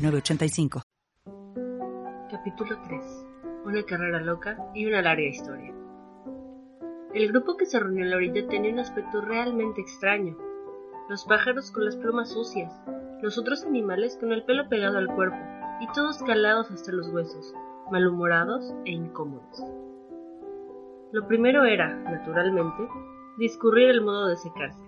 906985. Capítulo 3. Una carrera loca y una larga historia. El grupo que se reunió en la orilla tenía un aspecto realmente extraño. Los pájaros con las plumas sucias, los otros animales con el pelo pegado al cuerpo, y todos calados hasta los huesos, malhumorados e incómodos. Lo primero era, naturalmente, discurrir el modo de secarse.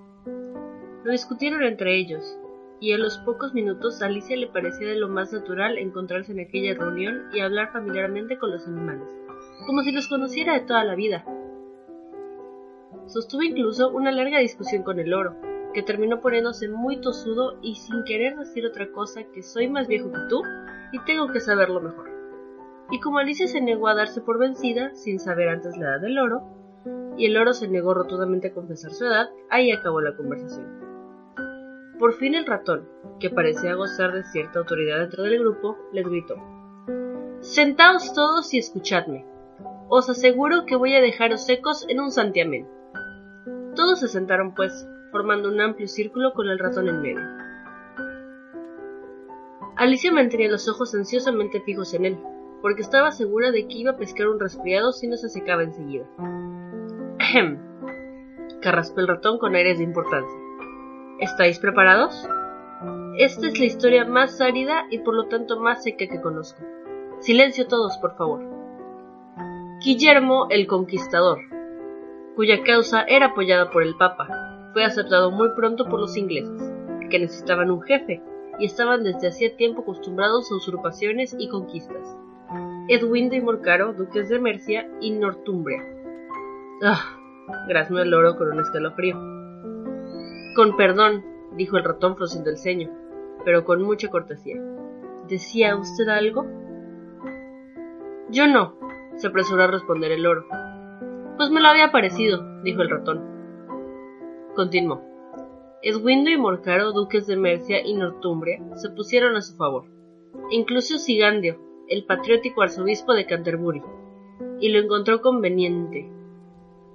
Lo discutieron entre ellos, y a los pocos minutos a Alicia le parecía de lo más natural encontrarse en aquella reunión y hablar familiarmente con los animales, como si los conociera de toda la vida. Sostuvo incluso una larga discusión con el loro, que terminó poniéndose muy tosudo y sin querer decir otra cosa que soy más viejo que tú y tengo que saberlo mejor. Y como Alicia se negó a darse por vencida, sin saber antes la edad del loro, y el loro se negó rotundamente a confesar su edad, ahí acabó la conversación. Por fin el ratón, que parecía gozar de cierta autoridad dentro del grupo, les gritó Sentaos todos y escuchadme. Os aseguro que voy a dejaros secos en un santiamén. Todos se sentaron, pues, formando un amplio círculo con el ratón en medio. Alicia mantenía los ojos ansiosamente fijos en él, porque estaba segura de que iba a pescar un resfriado si no se secaba enseguida. Ahem. Carraspó el ratón con aires de importancia. ¿Estáis preparados? Esta es la historia más árida y por lo tanto más seca que conozco. Silencio todos, por favor. Guillermo el Conquistador, cuya causa era apoyada por el Papa, fue aceptado muy pronto por los ingleses, que necesitaban un jefe y estaban desde hacía tiempo acostumbrados a usurpaciones y conquistas. Edwin de Morcaro, duques de Mercia y Northumbria. Ah, graznó el loro con un escalofrío. Con perdón, dijo el ratón frunciendo el ceño, pero con mucha cortesía. ¿Decía usted algo? Yo no, se apresuró a responder el loro. Pues me lo había parecido, dijo el ratón. Continuó. Edwindo y Morcaro, duques de Mercia y Northumbria, se pusieron a su favor. Incluso Sigandio, el patriótico arzobispo de Canterbury, y lo encontró conveniente.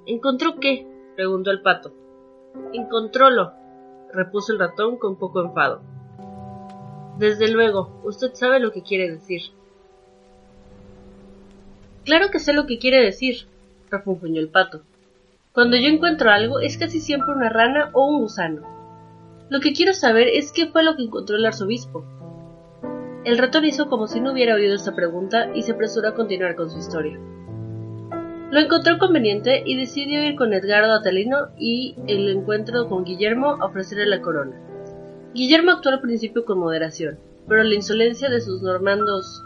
¿Encontró qué? preguntó el pato. Encontrólo, repuso el ratón con poco enfado. Desde luego, usted sabe lo que quiere decir. Claro que sé lo que quiere decir, refunfuñó el pato. Cuando yo encuentro algo es casi siempre una rana o un gusano. Lo que quiero saber es qué fue lo que encontró el arzobispo. El ratón hizo como si no hubiera oído esta pregunta y se apresuró a continuar con su historia. Lo encontró conveniente y decidió ir con Edgardo Atalino y el encuentro con Guillermo a ofrecerle la corona. Guillermo actuó al principio con moderación, pero la insolencia de sus normandos...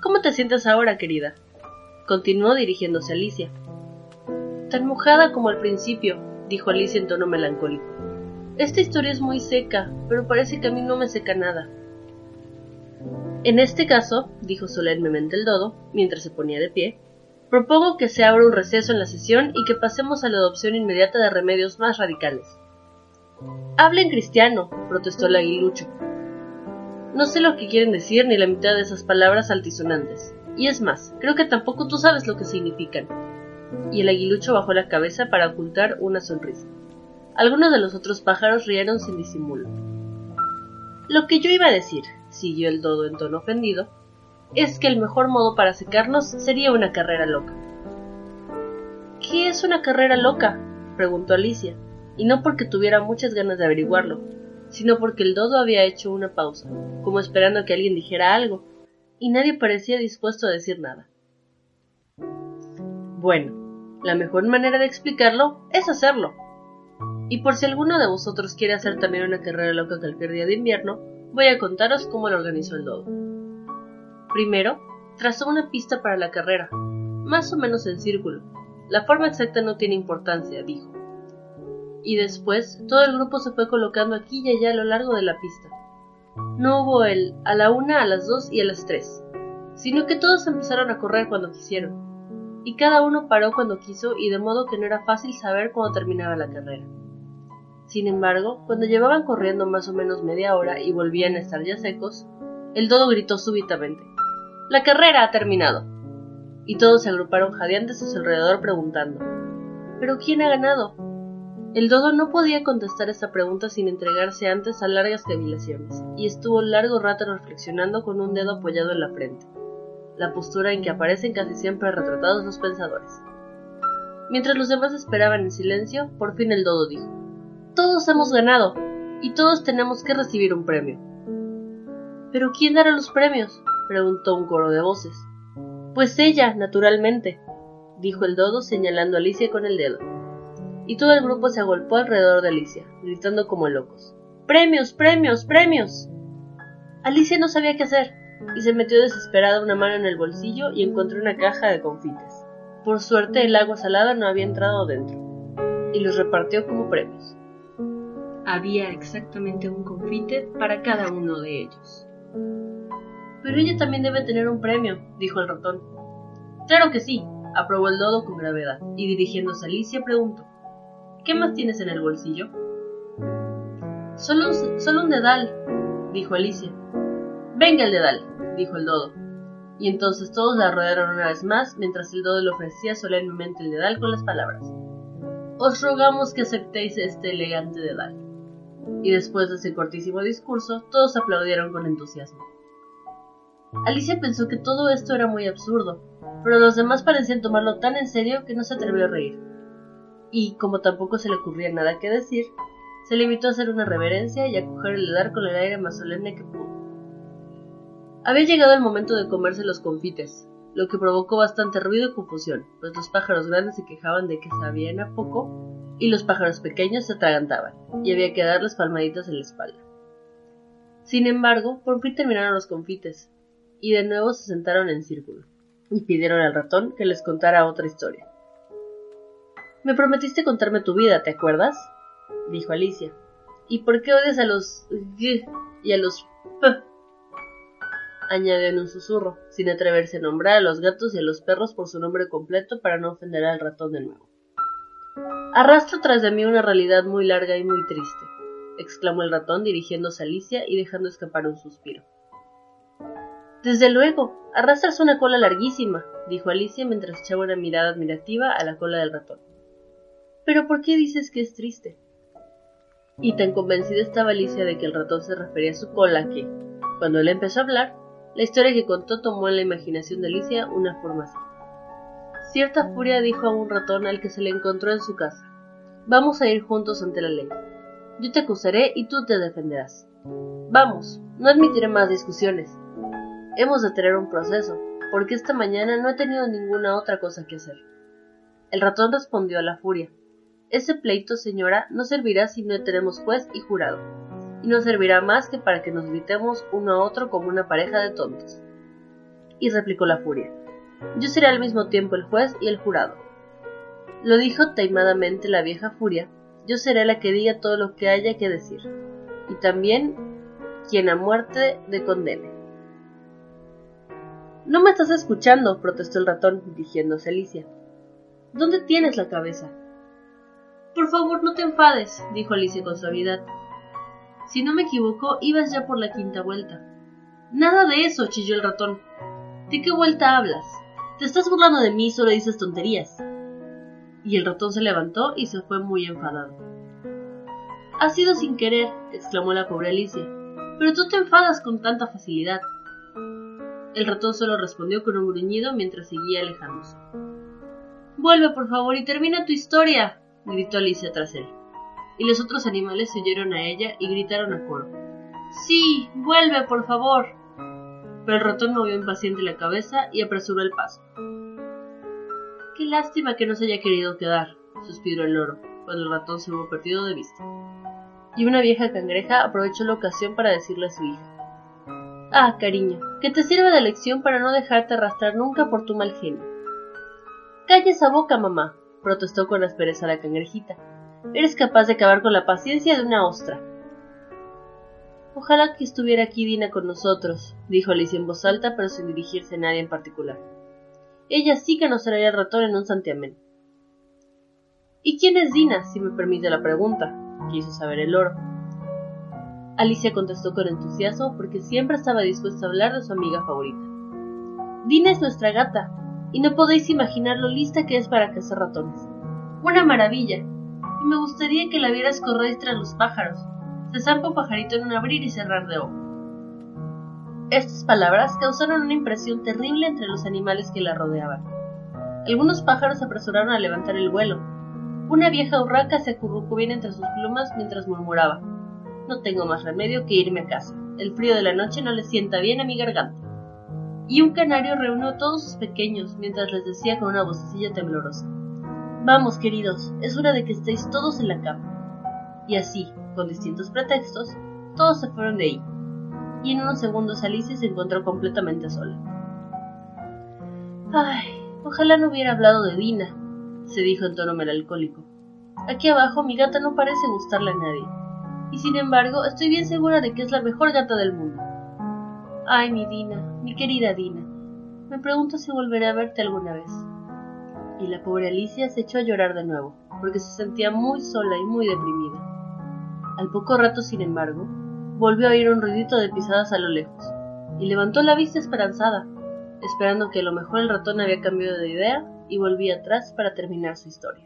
¿Cómo te sientes ahora, querida? Continuó dirigiéndose a Alicia. Tan mojada como al principio, dijo Alicia en tono melancólico. Esta historia es muy seca, pero parece que a mí no me seca nada. En este caso, dijo solemnemente el dodo, mientras se ponía de pie, Propongo que se abra un receso en la sesión y que pasemos a la adopción inmediata de remedios más radicales. Habla en cristiano, protestó el aguilucho. No sé lo que quieren decir ni la mitad de esas palabras altisonantes. Y es más, creo que tampoco tú sabes lo que significan. Y el aguilucho bajó la cabeza para ocultar una sonrisa. Algunos de los otros pájaros rieron sin disimulo. Lo que yo iba a decir, siguió el dodo en tono ofendido, es que el mejor modo para secarnos sería una carrera loca. ¿Qué es una carrera loca? preguntó Alicia, y no porque tuviera muchas ganas de averiguarlo, sino porque el dodo había hecho una pausa, como esperando que alguien dijera algo, y nadie parecía dispuesto a decir nada. Bueno, la mejor manera de explicarlo es hacerlo. Y por si alguno de vosotros quiere hacer también una carrera loca cualquier día de invierno, voy a contaros cómo lo organizó el dodo. Primero, trazó una pista para la carrera, más o menos en círculo. La forma exacta no tiene importancia, dijo. Y después, todo el grupo se fue colocando aquí y allá a lo largo de la pista. No hubo el a la una, a las dos y a las tres, sino que todos empezaron a correr cuando quisieron, y cada uno paró cuando quiso y de modo que no era fácil saber cuándo terminaba la carrera. Sin embargo, cuando llevaban corriendo más o menos media hora y volvían a estar ya secos, el dodo gritó súbitamente La carrera ha terminado. Y todos se agruparon jadeantes a su alrededor preguntando ¿Pero quién ha ganado? El dodo no podía contestar esta pregunta sin entregarse antes a largas cavilaciones, y estuvo largo rato reflexionando con un dedo apoyado en la frente, la postura en que aparecen casi siempre retratados los pensadores. Mientras los demás esperaban en silencio, por fin el dodo dijo Todos hemos ganado, y todos tenemos que recibir un premio. ¿Pero quién dará los premios? Preguntó un coro de voces. Pues ella, naturalmente, dijo el dodo señalando a Alicia con el dedo y todo el grupo se agolpó alrededor de Alicia, gritando como locos. ¡Premios, premios, premios! Alicia no sabía qué hacer, y se metió desesperada una mano en el bolsillo y encontró una caja de confites. Por suerte el agua salada no había entrado dentro, y los repartió como premios. Había exactamente un confite para cada uno de ellos. Pero ella también debe tener un premio, dijo el ratón. Claro que sí, aprobó el dodo con gravedad, y dirigiéndose a Alicia preguntó ¿Qué más tienes en el bolsillo? Solo un, solo un dedal, dijo Alicia. Venga el dedal, dijo el dodo. Y entonces todos la rodearon una vez más mientras el dodo le ofrecía solemnemente el dedal con las palabras. Os rogamos que aceptéis este elegante dedal. Y después de ese cortísimo discurso, todos aplaudieron con entusiasmo. Alicia pensó que todo esto era muy absurdo, pero los demás parecían tomarlo tan en serio que no se atrevió a reír y como tampoco se le ocurría nada que decir, se limitó a hacer una reverencia y a coger el dedal con el aire más solemne que pudo. Había llegado el momento de comerse los confites, lo que provocó bastante ruido y confusión, pues los pájaros grandes se quejaban de que sabían a poco y los pájaros pequeños se atragantaban, y había que darles palmaditas en la espalda. Sin embargo, por fin terminaron los confites, y de nuevo se sentaron en círculo, y pidieron al ratón que les contara otra historia. Me prometiste contarme tu vida, ¿te acuerdas? dijo Alicia. ¿Y por qué odias a los g y a los p? añadió en un susurro, sin atreverse a nombrar a los gatos y a los perros por su nombre completo para no ofender al ratón de nuevo. Arrastro tras de mí una realidad muy larga y muy triste, exclamó el ratón dirigiéndose a Alicia y dejando escapar un suspiro. Desde luego, arrastras una cola larguísima, dijo Alicia mientras echaba una mirada admirativa a la cola del ratón. Pero ¿por qué dices que es triste? Y tan convencida estaba Alicia de que el ratón se refería a su cola que, cuando él empezó a hablar, la historia que contó tomó en la imaginación de Alicia una forma así. Cierta furia dijo a un ratón al que se le encontró en su casa, Vamos a ir juntos ante la ley. Yo te acusaré y tú te defenderás. Vamos, no admitiré más discusiones. Hemos de tener un proceso, porque esta mañana no he tenido ninguna otra cosa que hacer. El ratón respondió a la furia, ese pleito, señora, no servirá si no tenemos juez y jurado, y no servirá más que para que nos gritemos uno a otro como una pareja de tontos. Y replicó la furia, yo seré al mismo tiempo el juez y el jurado. Lo dijo taimadamente la vieja furia, yo seré la que diga todo lo que haya que decir, y también quien a muerte de condene. No me estás escuchando, protestó el ratón, dirigiéndose a Alicia. ¿Dónde tienes la cabeza? Por favor, no te enfades, dijo Alicia con suavidad. Si no me equivoco, ibas ya por la quinta vuelta. Nada de eso, chilló el ratón. ¿De qué vuelta hablas? Te estás burlando de mí, solo dices tonterías. Y el ratón se levantó y se fue muy enfadado. Ha sido sin querer, exclamó la pobre Alicia. Pero tú te enfadas con tanta facilidad. El ratón solo respondió con un gruñido mientras seguía alejándose. Vuelve, por favor, y termina tu historia, gritó Alicia tras él. Y los otros animales se oyeron a ella y gritaron a coro. Sí, vuelve, por favor. Pero el ratón movió impaciente la cabeza y apresuró el paso. Qué lástima que no se haya querido quedar, suspiró el loro, cuando el ratón se hubo perdido de vista. Y una vieja cangreja aprovechó la ocasión para decirle a su hija. Ah, cariño, que te sirva de lección para no dejarte arrastrar nunca por tu mal genio. Calla esa boca, mamá, protestó con aspereza la cangrejita. Eres capaz de acabar con la paciencia de una ostra. Ojalá que estuviera aquí Dina con nosotros, dijo Alicia en voz alta, pero sin dirigirse a nadie en particular. Ella sí que nos traería el ratón en un santiamén. ¿Y quién es Dina, si me permite la pregunta? quiso saber el oro. Alicia contestó con entusiasmo porque siempre estaba dispuesta a hablar de su amiga favorita. Dina es nuestra gata, y no podéis imaginar lo lista que es para cazar ratones. Una maravilla, y me gustaría que la vieras correr tras los pájaros. Se zampa un pajarito en un abrir y cerrar de ojo. Estas palabras causaron una impresión terrible entre los animales que la rodeaban. Algunos pájaros se apresuraron a levantar el vuelo. Una vieja urraca se acurrucó bien entre sus plumas mientras murmuraba: No tengo más remedio que irme a casa. El frío de la noche no le sienta bien a mi garganta. Y un canario reunió a todos sus pequeños mientras les decía con una vocecilla temblorosa: Vamos, queridos, es hora de que estéis todos en la cama. Y así, con distintos pretextos, todos se fueron de ahí y en unos segundos Alicia se encontró completamente sola. Ay, ojalá no hubiera hablado de Dina, se dijo en tono melancólico. Aquí abajo mi gata no parece gustarle a nadie, y sin embargo estoy bien segura de que es la mejor gata del mundo. Ay, mi Dina, mi querida Dina, me pregunto si volveré a verte alguna vez. Y la pobre Alicia se echó a llorar de nuevo, porque se sentía muy sola y muy deprimida. Al poco rato, sin embargo, volvió a oír un ruidito de pisadas a lo lejos, y levantó la vista esperanzada, esperando que a lo mejor el ratón había cambiado de idea y volvía atrás para terminar su historia.